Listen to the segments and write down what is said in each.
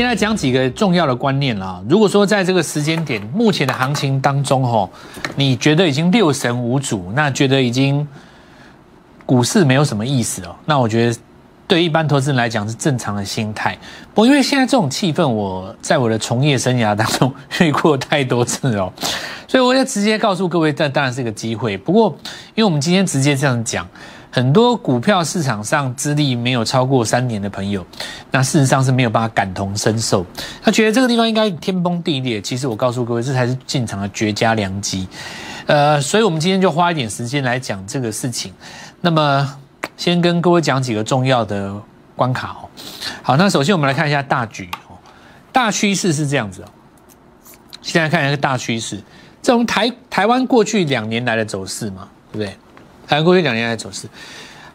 现在讲几个重要的观念啦。如果说在这个时间点，目前的行情当中，吼，你觉得已经六神无主，那觉得已经股市没有什么意思哦，那我觉得对一般投资人来讲是正常的心态。不，因为现在这种气氛，我在我的从业生涯当中遇过太多次哦，所以我要直接告诉各位，这当然是一个机会。不过，因为我们今天直接这样讲。很多股票市场上资历没有超过三年的朋友，那事实上是没有办法感同身受。他觉得这个地方应该天崩地裂。其实我告诉各位，这才是进场的绝佳良机。呃，所以我们今天就花一点时间来讲这个事情。那么，先跟各位讲几个重要的关卡哦。好，那首先我们来看一下大局哦。大趋势是这样子哦。现在看一下大趋势，这种台台湾过去两年来的走势嘛，对不对？台过去两年来走势，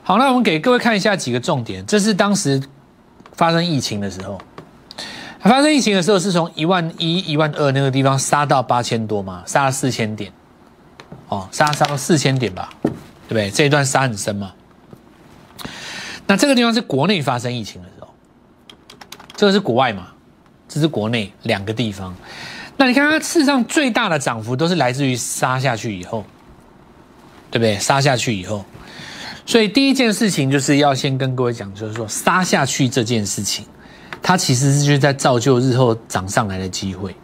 好，那我们给各位看一下几个重点。这是当时发生疫情的时候，发生疫情的时候是从一万一、一万二那个地方杀到八千多嘛，杀了四千点，哦，杀杀到四千点吧，对不对？这一段杀很深嘛。那这个地方是国内发生疫情的时候，这个是国外嘛？这是国内两个地方。那你看它事实上最大的涨幅都是来自于杀下去以后。对不对？杀下去以后，所以第一件事情就是要先跟各位讲，就是说杀下去这件事情，它其实是就是在造就日后涨上来的机会，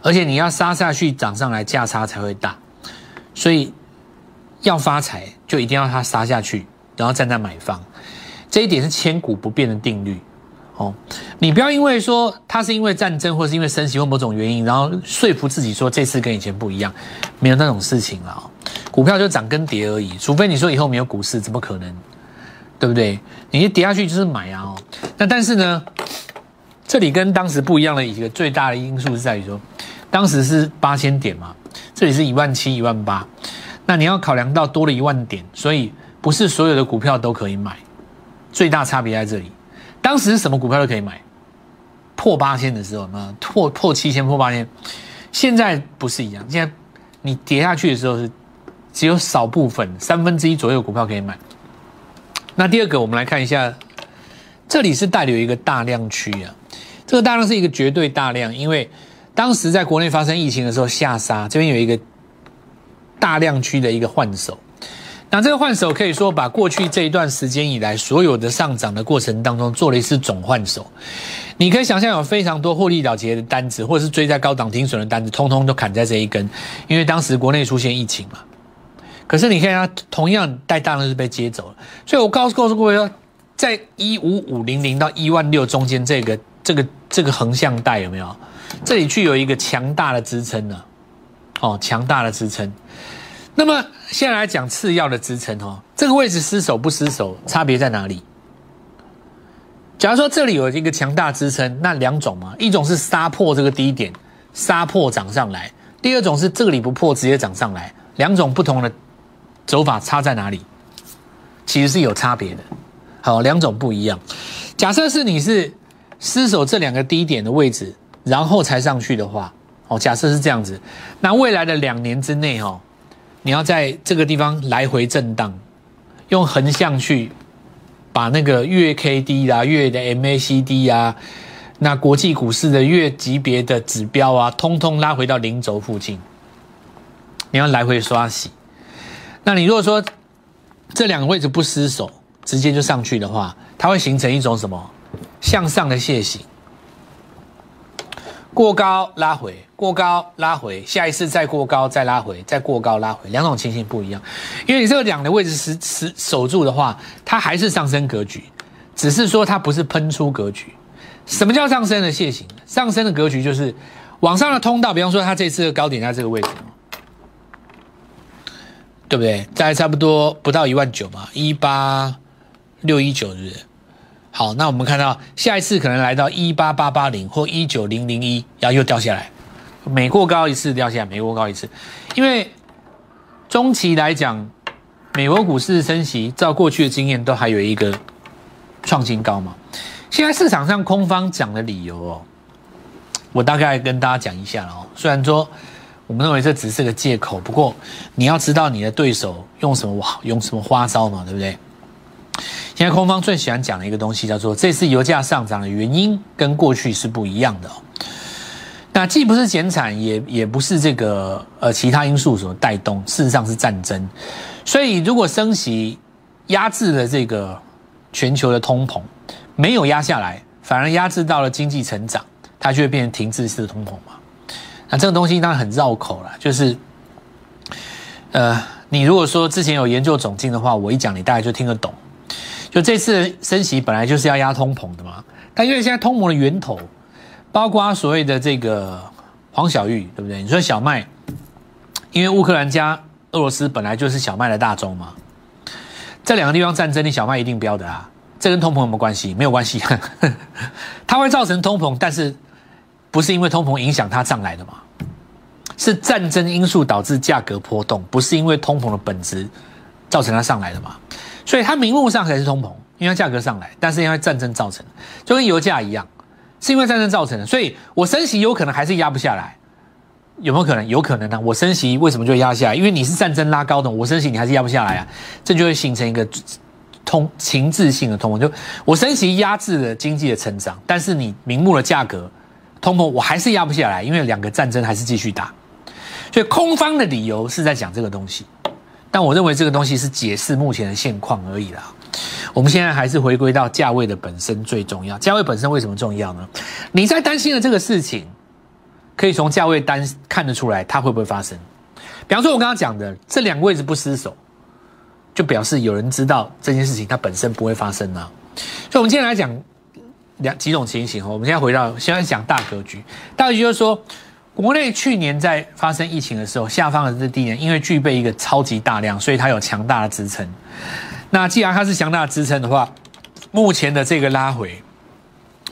而且你要杀下去涨上来，价差才会大，所以要发财就一定要它杀下去，然后站在买方，这一点是千古不变的定律。哦，你不要因为说它是因为战争或是因为升息或某种原因，然后说服自己说这次跟以前不一样，没有那种事情了。股票就涨跟跌而已，除非你说以后没有股市，怎么可能？对不对？你一跌下去就是买啊。哦，那但是呢，这里跟当时不一样的一个最大的因素是在于说，当时是八千点嘛，这里是一万七、一万八，那你要考量到多了一万点，所以不是所有的股票都可以买，最大差别在这里。当时是什么股票都可以买，破八千的时候，那破破七千、破八千，现在不是一样。现在你跌下去的时候是只有少部分三分之一左右股票可以买。那第二个，我们来看一下，这里是带有一个大量区啊，这个大量是一个绝对大量，因为当时在国内发生疫情的时候下杀，这边有一个大量区的一个换手。那这个换手可以说把过去这一段时间以来所有的上涨的过程当中做了一次总换手，你可以想象有非常多获利了结的单子，或者是追在高档停损的单子，通通都砍在这一根，因为当时国内出现疫情嘛。可是你看它同样带大量是被接走了，所以我告诉告诉各位说，在一五五零零到一万六中间这个这个这个横向带有没有？这里具有一个强大的支撑呢，哦，强大的支撑。那么现在来讲次要的支撑哦，这个位置失守不失守，差别在哪里？假如说这里有一个强大支撑，那两种嘛，一种是杀破这个低点，杀破涨上来；第二种是这里不破直接涨上来，两种不同的走法差在哪里？其实是有差别的。好，两种不一样。假设是你是失守这两个低点的位置，然后才上去的话，哦，假设是这样子，那未来的两年之内，哦。你要在这个地方来回震荡，用横向去把那个月 K D 啊、月的 M A C D 啊、那国际股市的月级别的指标啊，通通拉回到零轴附近。你要来回刷洗。那你如果说这两个位置不失手，直接就上去的话，它会形成一种什么向上的楔形。过高拉回，过高拉回，下一次再过高再拉回，再过高拉回，两种情形不一样。因为你这个两的位置是持守住的话，它还是上升格局，只是说它不是喷出格局。什么叫上升的楔形？上升的格局就是往上的通道，比方说它这次的高点在这个位置，对不对？大概差不多不到一万九嘛，一八六一九日。好，那我们看到下一次可能来到一八八八零或一九零零一，然后又掉下来，每过高一次掉下来，每过高一次，因为中期来讲，美国股市升息，照过去的经验都还有一个创新高嘛。现在市场上空方讲的理由哦，我大概跟大家讲一下哦。虽然说我们认为这只是个借口，不过你要知道你的对手用什么用什么花招嘛，对不对？现在空方最喜欢讲的一个东西叫做这次油价上涨的原因跟过去是不一样的。那既不是减产，也也不是这个呃其他因素所带动，事实上是战争。所以如果升息压制了这个全球的通膨，没有压下来，反而压制到了经济成长，它就会变成停滞式的通膨嘛。那这个东西当然很绕口了，就是呃，你如果说之前有研究总经的话，我一讲你大概就听得懂。就这次升息本来就是要压通膨的嘛，但因为现在通膨的源头，包括所谓的这个黄小玉，对不对？你说小麦，因为乌克兰加俄罗斯本来就是小麦的大宗嘛，这两个地方战争，你小麦一定标的啊，这跟通膨有没有关系？没有关系，它会造成通膨，但是不是因为通膨影响它上来的嘛？是战争因素导致价格波动，不是因为通膨的本质造成它上来的嘛？所以它名目上才是通膨，因为价格上来，但是因为战争造成的，就跟油价一样，是因为战争造成的。所以我升息有可能还是压不下来，有没有可能？有可能呢。我升息为什么就压下来？因为你是战争拉高的，我升息你还是压不下来啊。这就会形成一个通情志性的通膨，就我升息压制了经济的成长，但是你名目的价格通膨我还是压不下来，因为两个战争还是继续打。所以空方的理由是在讲这个东西。但我认为这个东西是解释目前的现况而已啦。我们现在还是回归到价位的本身最重要。价位本身为什么重要呢？你在担心的这个事情，可以从价位单看得出来，它会不会发生？比方说，我刚刚讲的这两个位置不失手，就表示有人知道这件事情它本身不会发生啊。所以，我们今天来讲两几种情形哦。我们现在回到，先讲大格局。大格局就是说。国内去年在发生疫情的时候，下方的这低点因为具备一个超级大量，所以它有强大的支撑。那既然它是强大的支撑的话，目前的这个拉回，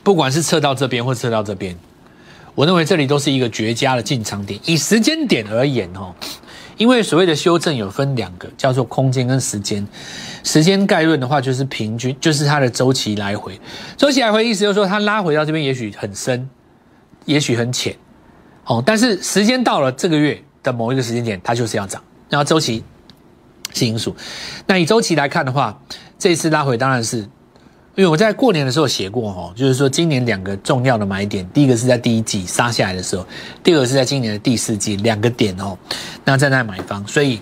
不管是测到这边或测到这边，我认为这里都是一个绝佳的进场点。以时间点而言，哦，因为所谓的修正有分两个，叫做空间跟时间。时间概论的话，就是平均，就是它的周期来回。周期来回意思就是说，它拉回到这边，也许很深，也许很浅。哦，但是时间到了这个月的某一个时间点，它就是要涨。然后周期是因素。那以周期来看的话，这一次拉回当然是，因为我在过年的时候写过哦，就是说今年两个重要的买点，第一个是在第一季杀下来的时候，第二个是在今年的第四季两个点哦，那站在买方。所以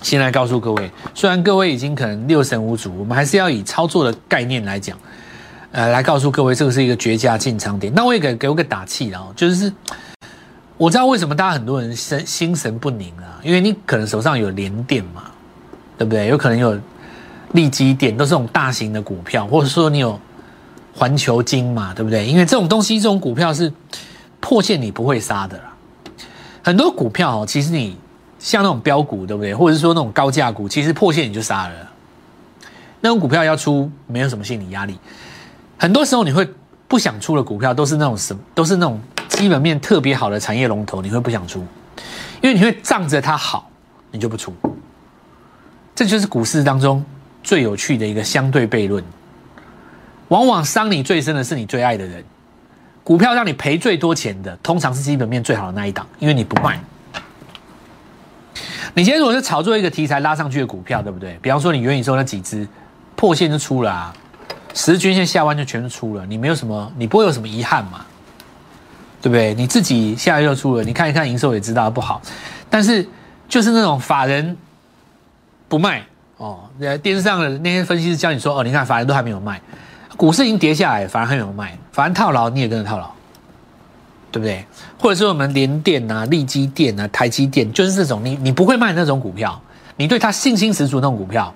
先来告诉各位，虽然各位已经可能六神无主，我们还是要以操作的概念来讲，呃，来告诉各位这个是一个绝佳进场点。那我也给给我个打气哦，就是。我知道为什么大家很多人心心神不宁啊，因为你可能手上有连电嘛，对不对？有可能有利基点，都是这种大型的股票，或者说你有环球金嘛，对不对？因为这种东西，这种股票是破线你不会杀的啦。很多股票哦，其实你像那种标股，对不对？或者是说那种高价股，其实破线你就杀了。那种股票要出，没有什么心理压力。很多时候你会不想出的股票，都是那种什，都是那种。基本面特别好的产业龙头，你会不想出，因为你会仗着它好，你就不出。这就是股市当中最有趣的一个相对悖论。往往伤你最深的是你最爱的人。股票让你赔最多钱的，通常是基本面最好的那一档，因为你不卖。你今天如果是炒作一个题材拉上去的股票，对不对？比方说你元宇宙那几只破线就出了啊，十均线下弯就全都出了，你没有什么，你不会有什么遗憾嘛？对不对？你自己现在又出了，你看一看营收也知道不好，但是就是那种法人不卖哦。电视上的那些分析师教你说哦，你看法人都还没有卖，股市已经跌下来，反而还没有卖，反而套牢你也跟着套牢，对不对？或者是我们联电啊、利基电啊、台积电，就是这种你你不会卖那种股票，你对他信心十足那种股票，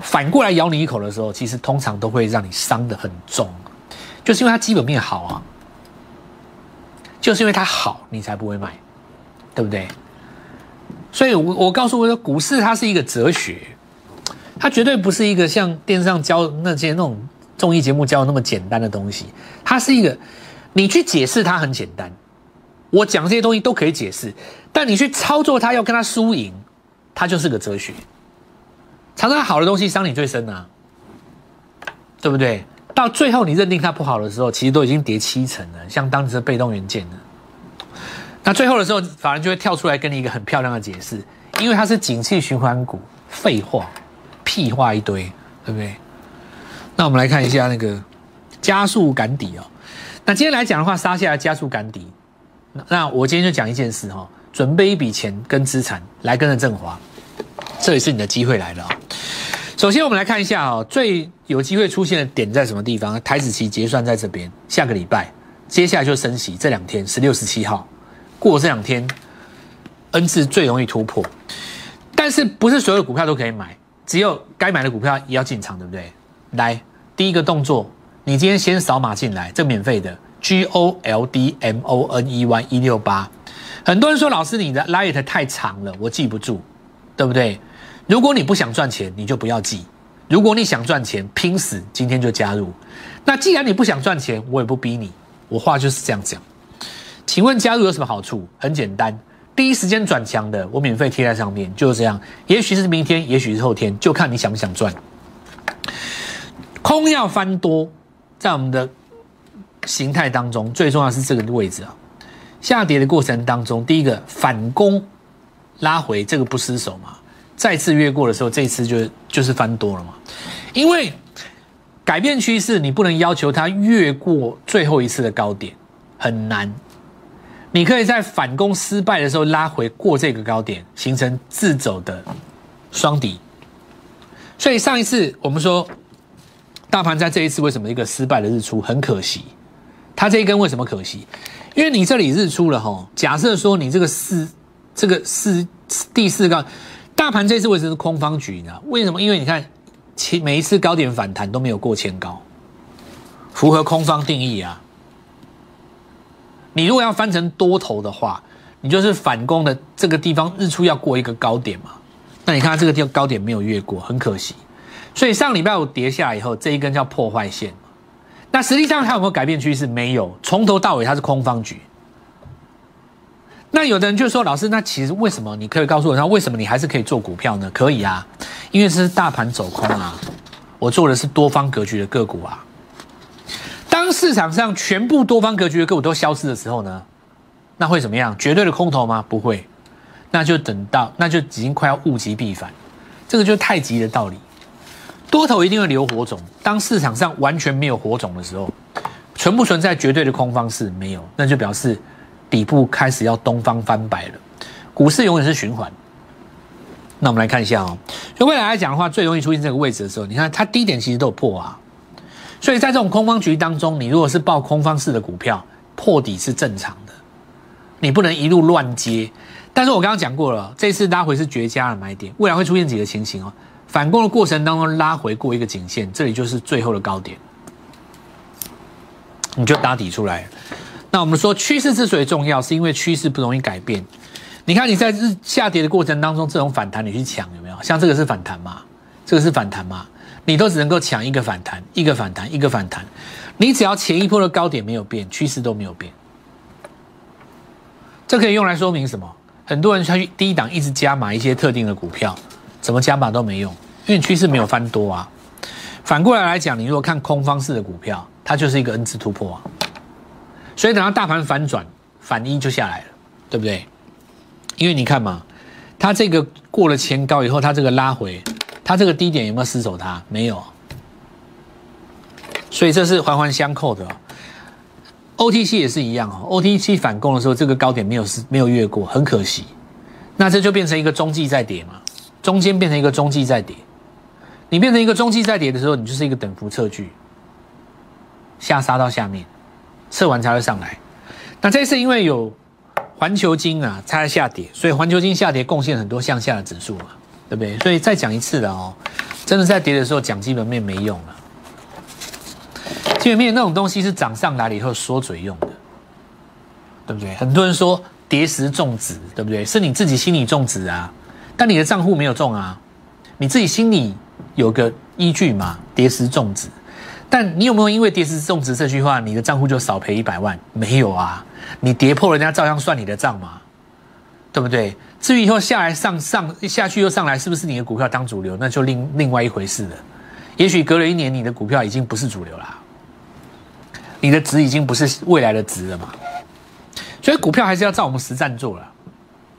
反过来咬你一口的时候，其实通常都会让你伤得很重，就是因为它基本面好啊。就是因为它好，你才不会卖，对不对？所以，我我告诉我说，股市它是一个哲学，它绝对不是一个像电视上教那些那种综艺节目教的那么简单的东西。它是一个，你去解释它很简单，我讲这些东西都可以解释，但你去操作它，要跟它输赢，它就是个哲学。常常好的东西伤你最深啊，对不对？到最后，你认定它不好的时候，其实都已经跌七成了，像当时的被动元件了。那最后的时候，法人就会跳出来跟你一个很漂亮的解释，因为它是景气循环股。废话，屁话一堆，对不对？那我们来看一下那个加速赶底哦。那今天来讲的话，杀下来加速赶底。那我今天就讲一件事哈，准备一笔钱跟资产来跟着振华，这也是你的机会来了。首先我们来看一下哦，最有机会出现的点在什么地方？台子期结算在这边，下个礼拜，接下来就升息，这两天十六、十七号过这两天，N 字最容易突破。但是不是所有股票都可以买，只有该买的股票也要进场，对不对？来，第一个动作，你今天先扫码进来，这免费的 G O L D M O N E Y 一六八。很多人说老师你的 light 太长了，我记不住，对不对？如果你不想赚钱，你就不要记；如果你想赚钱，拼死今天就加入。那既然你不想赚钱，我也不逼你，我话就是这样讲。请问加入有什么好处？很简单。第一时间转强的，我免费贴在上面，就是这样。也许是明天，也许是后天，就看你想不想赚。空要翻多，在我们的形态当中，最重要是这个位置啊。下跌的过程当中，第一个反攻拉回，这个不失手嘛。再次越过的时候，这次就就是翻多了嘛。因为改变趋势，你不能要求它越过最后一次的高点，很难。你可以在反攻失败的时候拉回过这个高点，形成自走的双底。所以上一次我们说，大盘在这一次为什么一个失败的日出很可惜？它这一根为什么可惜？因为你这里日出了哈。假设说你这个四这个四第四个大盘这次为什么是空方局呢？为什么？因为你看，其每一次高点反弹都没有过千高，符合空方定义啊。你如果要翻成多头的话，你就是反攻的这个地方日出要过一个高点嘛？那你看这个地方高点没有越过，很可惜。所以上礼拜五跌下来以后，这一根叫破坏线。那实际上它有没有改变趋势？没有，从头到尾它是空方局。那有的人就说：“老师，那其实为什么？你可以告诉我，那为什么你还是可以做股票呢？”可以啊，因为是大盘走空啊，我做的是多方格局的个股啊。当市场上全部多方格局的个股都消失的时候呢，那会怎么样？绝对的空头吗？不会，那就等到那就已经快要物极必反，这个就是太极的道理。多头一定会留火种，当市场上完全没有火种的时候，存不存在绝对的空方是没有，那就表示底部开始要东方翻白了。股市永远是循环。那我们来看一下哦，就未来来讲的话，最容易出现这个位置的时候，你看它低点其实都有破啊。所以在这种空方局当中，你如果是报空方式的股票，破底是正常的，你不能一路乱接。但是我刚刚讲过了，这次拉回是绝佳的买点，未来会出现几个情形哦。反攻的过程当中拉回过一个颈线，这里就是最后的高点，你就打底出来。那我们说趋势之所以重要，是因为趋势不容易改变。你看你在日下跌的过程当中，这种反弹你去抢有没有？像这个是反弹吗？这个是反弹吗？你都只能够抢一个反弹，一个反弹，一个反弹。你只要前一波的高点没有变，趋势都没有变。这可以用来说明什么？很多人他去低档一直加码一些特定的股票，怎么加码都没用，因为趋势没有翻多啊。反过来来讲，你如果看空方式的股票，它就是一个 N 字突破啊。所以等到大盘反转，反一就下来了，对不对？因为你看嘛，它这个过了前高以后，它这个拉回。它这个低点有没有失守？它没有，所以这是环环相扣的。OTC 也是一样哦，OTC 反攻的时候，这个高点没有失，没有越过，很可惜。那这就变成一个中继在跌嘛，中间变成一个中继在跌。你变成一个中继在跌的时候，你就是一个等幅测距，下杀到下面，测完才会上来。那这次因为有环球金啊，它在下跌，所以环球金下跌贡献很多向下的指数嘛。对不对？所以再讲一次了哦，真的在跌的时候讲基本面没用了。基本面那种东西是涨上来了以后说嘴用的，对不对？很多人说跌时种子，对不对？是你自己心里种植啊，但你的账户没有种啊，你自己心里有个依据嘛？跌时种子，但你有没有因为跌时种植这句话，你的账户就少赔一百万？没有啊，你跌破人家照样算你的账嘛，对不对？至于以后下来上上下去又上来，是不是你的股票当主流，那就另另外一回事了。也许隔了一年，你的股票已经不是主流啦，你的值已经不是未来的值了嘛。所以股票还是要照我们实战做了，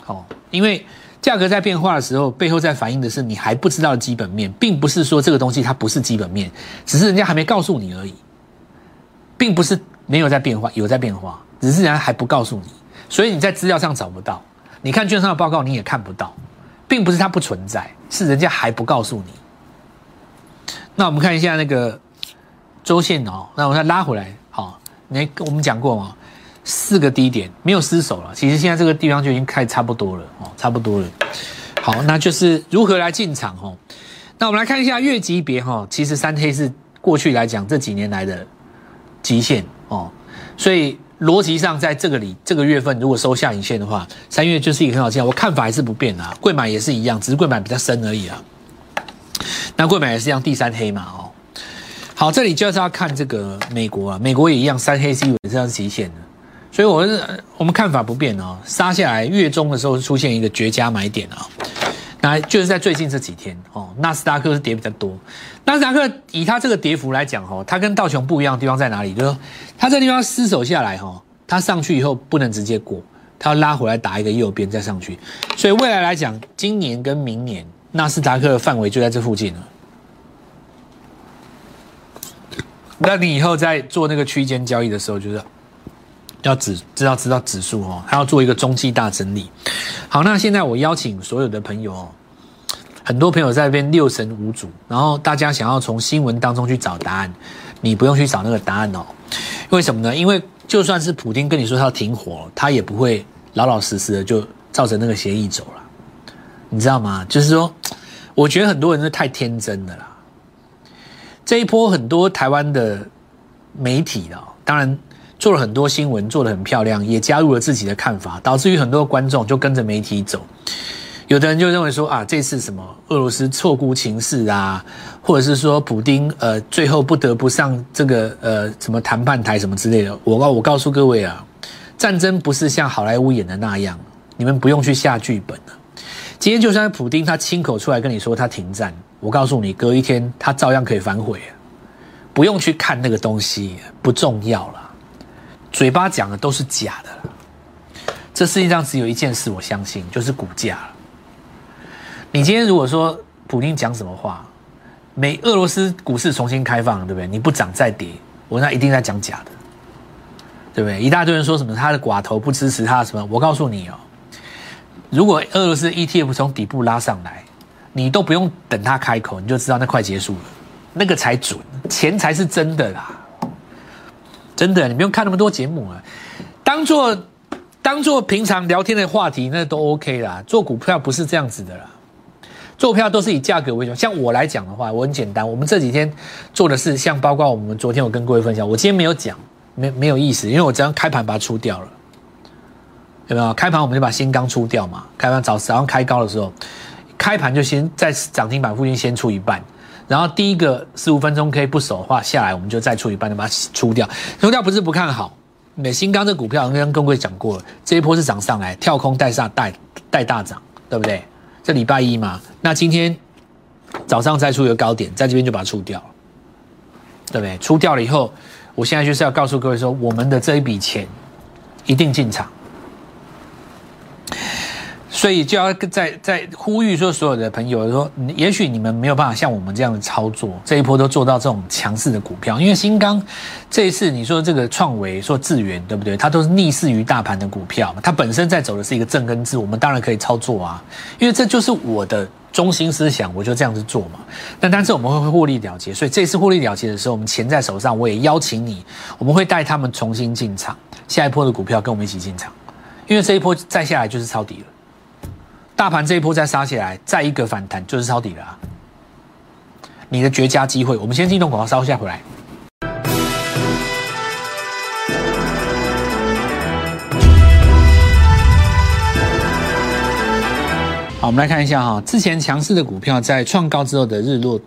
哦，因为价格在变化的时候，背后在反映的是你还不知道基本面，并不是说这个东西它不是基本面，只是人家还没告诉你而已，并不是没有在变化，有在变化，只是人家还不告诉你，所以你在资料上找不到，你看券商的报告你也看不到，并不是它不存在，是人家还不告诉你。那我们看一下那个周线哦，那我再拉回来，好，你我们讲过吗？四个低点没有失手了，其实现在这个地方就已经开差不多了哦，差不多了。好，那就是如何来进场哦。那我们来看一下月级别哈，其实三黑是过去来讲这几年来的极限哦，所以逻辑上在这个里这个月份如果收下影线的话，三月就是一个很好见。我看法还是不变啊，贵买也是一样，只是贵买比较深而已啊。那贵买也是一样第三黑嘛哦。好，这里就是要看这个美国啊，美国也一样三黑是基本上是极限的。所以我是我们看法不变哦，杀下来月中的时候出现一个绝佳买点啊，那就是在最近这几天哦，纳斯达克是跌比较多，纳斯达克以它这个跌幅来讲哦，它跟道琼不一样的地方在哪里？就是它这地方失守下来哈，它上去以后不能直接过，它要拉回来打一个右边再上去，所以未来来讲，今年跟明年纳斯达克的范围就在这附近了。那你以后在做那个区间交易的时候，就是。要指知道知道指数哦，还要做一个中期大整理。好，那现在我邀请所有的朋友哦，很多朋友在那边六神无主，然后大家想要从新闻当中去找答案，你不用去找那个答案哦。为什么呢？因为就算是普京跟你说他要停火，他也不会老老实实的就照着那个协议走了。你知道吗？就是说，我觉得很多人是太天真的啦。这一波很多台湾的媒体哦，当然。做了很多新闻，做得很漂亮，也加入了自己的看法，导致于很多观众就跟着媒体走。有的人就认为说啊，这次什么俄罗斯错估情势啊，或者是说普丁呃最后不得不上这个呃什么谈判台什么之类的。我告我告诉各位啊，战争不是像好莱坞演的那样，你们不用去下剧本了。今天就算普丁他亲口出来跟你说他停战，我告诉你，隔一天他照样可以反悔，不用去看那个东西，不重要了。嘴巴讲的都是假的，这世界上只有一件事我相信，就是股价你今天如果说普京讲什么话，美俄罗斯股市重新开放，对不对？你不涨再跌，我那一定在讲假的，对不对？一大堆人说什么他的寡头不支持他什么，我告诉你哦，如果俄罗斯 ETF 从底部拉上来，你都不用等他开口，你就知道那快结束了，那个才准，钱才是真的啦。真的，你不用看那么多节目啊，当做当做平常聊天的话题，那都 OK 啦。做股票不是这样子的啦，做票都是以价格为主。像我来讲的话，我很简单，我们这几天做的是像包括我们昨天我跟各位分享，我今天没有讲，没没有意思，因为我只要开盘把它出掉了，有没有？开盘我们就把新钢出掉嘛，开盘早早上开高的时候，开盘就先在涨停板附近先出一半。然后第一个十五分钟 K 不守的话下来，我们就再出一半，就把它出掉。出掉不是不看好，美新钢这股票，刚刚跟各位讲过了，这一波是涨上来，跳空带上带带大涨，对不对？这礼拜一嘛，那今天早上再出一个高点，在这边就把它出掉了，对不对？出掉了以后，我现在就是要告诉各位说，我们的这一笔钱一定进场。所以就要在在呼吁说，所有的朋友说，也许你们没有办法像我们这样的操作，这一波都做到这种强势的股票，因为新钢这一次你说这个创维说智源对不对？它都是逆势于大盘的股票，它本身在走的是一个正跟字，我们当然可以操作啊，因为这就是我的中心思想，我就这样子做嘛。那但是我们会获利了结，所以这次获利了结的时候，我们钱在手上，我也邀请你，我们会带他们重新进场，下一波的股票跟我们一起进场，因为这一波再下来就是抄底了。大盘这一波再杀起来，再一个反弹就是抄底了啊！你的绝佳机会，我们先进动广告，稍后再回来。好，我们来看一下哈，之前强势的股票在创高之后的日落。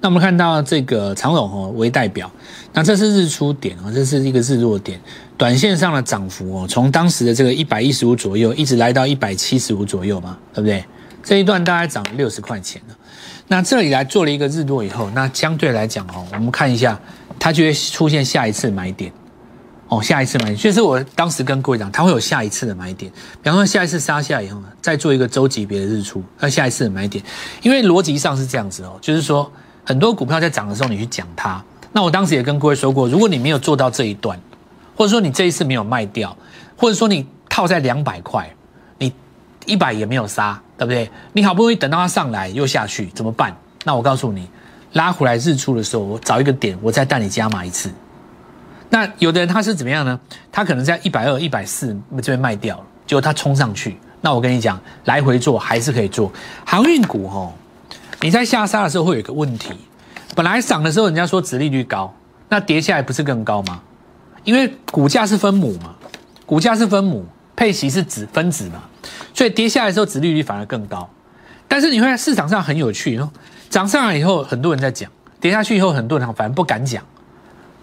那我们看到这个长荣哦为代表，那这是日出点哦，这是一个日落点。短线上的涨幅哦，从当时的这个一百一十五左右，一直来到一百七十五左右嘛，对不对？这一段大概涨了六十块钱了。那这里来做了一个日落以后，那相对来讲哦，我们看一下，它就会出现下一次买点哦，下一次买点，就是我当时跟各位讲，它会有下一次的买点。比方说下一次杀下以后呢，再做一个周级别的日出，那下一次的买点，因为逻辑上是这样子哦，就是说很多股票在涨的时候，你去讲它。那我当时也跟各位说过，如果你没有做到这一段，或者说你这一次没有卖掉，或者说你套在两百块，你一百也没有杀，对不对？你好不容易等到它上来又下去，怎么办？那我告诉你，拉回来日出的时候，我找一个点，我再带你加码一次。那有的人他是怎么样呢？他可能在一百二、一百四这边卖掉了，结果他冲上去。那我跟你讲，来回做还是可以做。航运股哦，你在下杀的时候会有一个问题，本来涨的时候人家说殖利率高，那跌下来不是更高吗？因为股价是分母嘛，股价是分母，配息是子分子嘛，所以跌下来的时候殖利率反而更高。但是你会在市场上很有趣哦，涨上来以后很多人在讲，跌下去以后很多人反而不敢讲。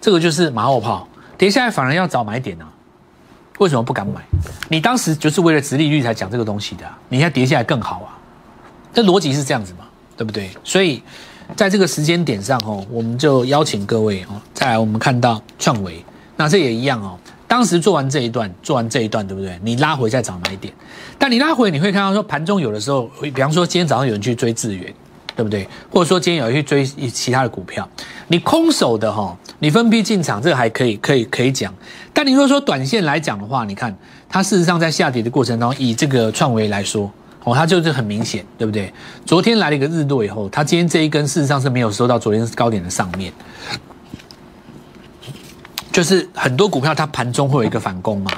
这个就是马后炮，跌下来反而要找买点呢？为什么不敢买？你当时就是为了殖利率才讲这个东西的，你现在跌下来更好啊？这逻辑是这样子嘛？对不对？所以在这个时间点上哦，我们就邀请各位哦，再来我们看到创维，那这也一样哦。当时做完这一段，做完这一段，对不对？你拉回再找买点，但你拉回你会看到说盘中有的时候，比方说今天早上有人去追智源。对不对？或者说今天有人去追其他的股票，你空手的哈，你分批进场，这个还可以，可以，可以讲。但你如果说短线来讲的话，你看它事实上在下跌的过程当中，以这个创维来说，哦，它就是很明显，对不对？昨天来了一个日落以后，它今天这一根事实上是没有收到昨天高点的上面，就是很多股票它盘中会有一个反攻嘛，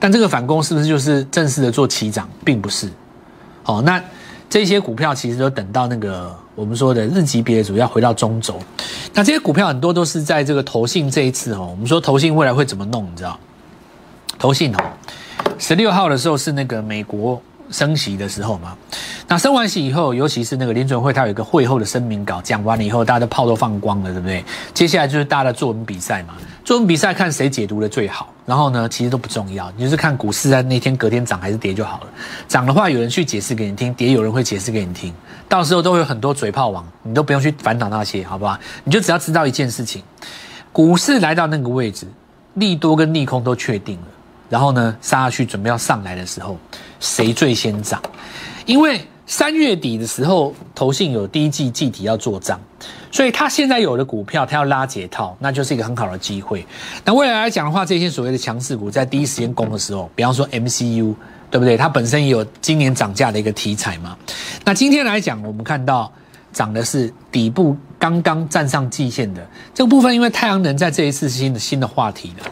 但这个反攻是不是就是正式的做起涨，并不是。哦，那。这些股票其实都等到那个我们说的日级别主要回到中轴，那这些股票很多都是在这个投信这一次哦，我们说投信未来会怎么弄，你知道？投信哦，十六号的时候是那个美国。升息的时候嘛，那升完息以后，尤其是那个联准会，它有一个会后的声明稿，讲完了以后，大家的炮都放光了，对不对？接下来就是大家的作文比赛嘛，作文比赛看谁解读的最好。然后呢，其实都不重要，你就是看股市在那天隔天涨还是跌就好了。涨的话，有人去解释给你听；跌，有人会解释给你听。到时候都会有很多嘴炮王，你都不用去烦恼那些，好不好？你就只要知道一件事情：股市来到那个位置，利多跟利空都确定了。然后呢，杀下去准备要上来的时候，谁最先涨？因为三月底的时候，投信有第一季季底要做账，所以他现在有的股票，他要拉解套，那就是一个很好的机会。那未来来讲的话，这些所谓的强势股在第一时间攻的时候，比方说 MCU，对不对？它本身也有今年涨价的一个题材嘛。那今天来讲，我们看到涨的是底部刚刚站上季线的这个部分，因为太阳能在这一次新的新的话题了。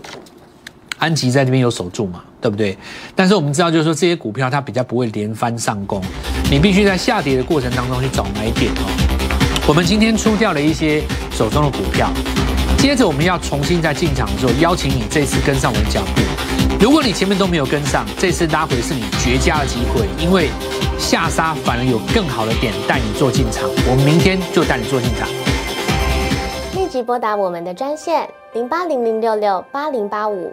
安吉在这边有守住嘛，对不对？但是我们知道，就是说这些股票它比较不会连番上攻，你必须在下跌的过程当中去找买点哦。我们今天出掉了一些手中的股票，接着我们要重新再进场的时候，邀请你这次跟上我的脚步。如果你前面都没有跟上，这次拉回是你绝佳的机会，因为下杀反而有更好的点带你做进场。我们明天就带你做进场。立即拨打我们的专线零八零零六六八零八五。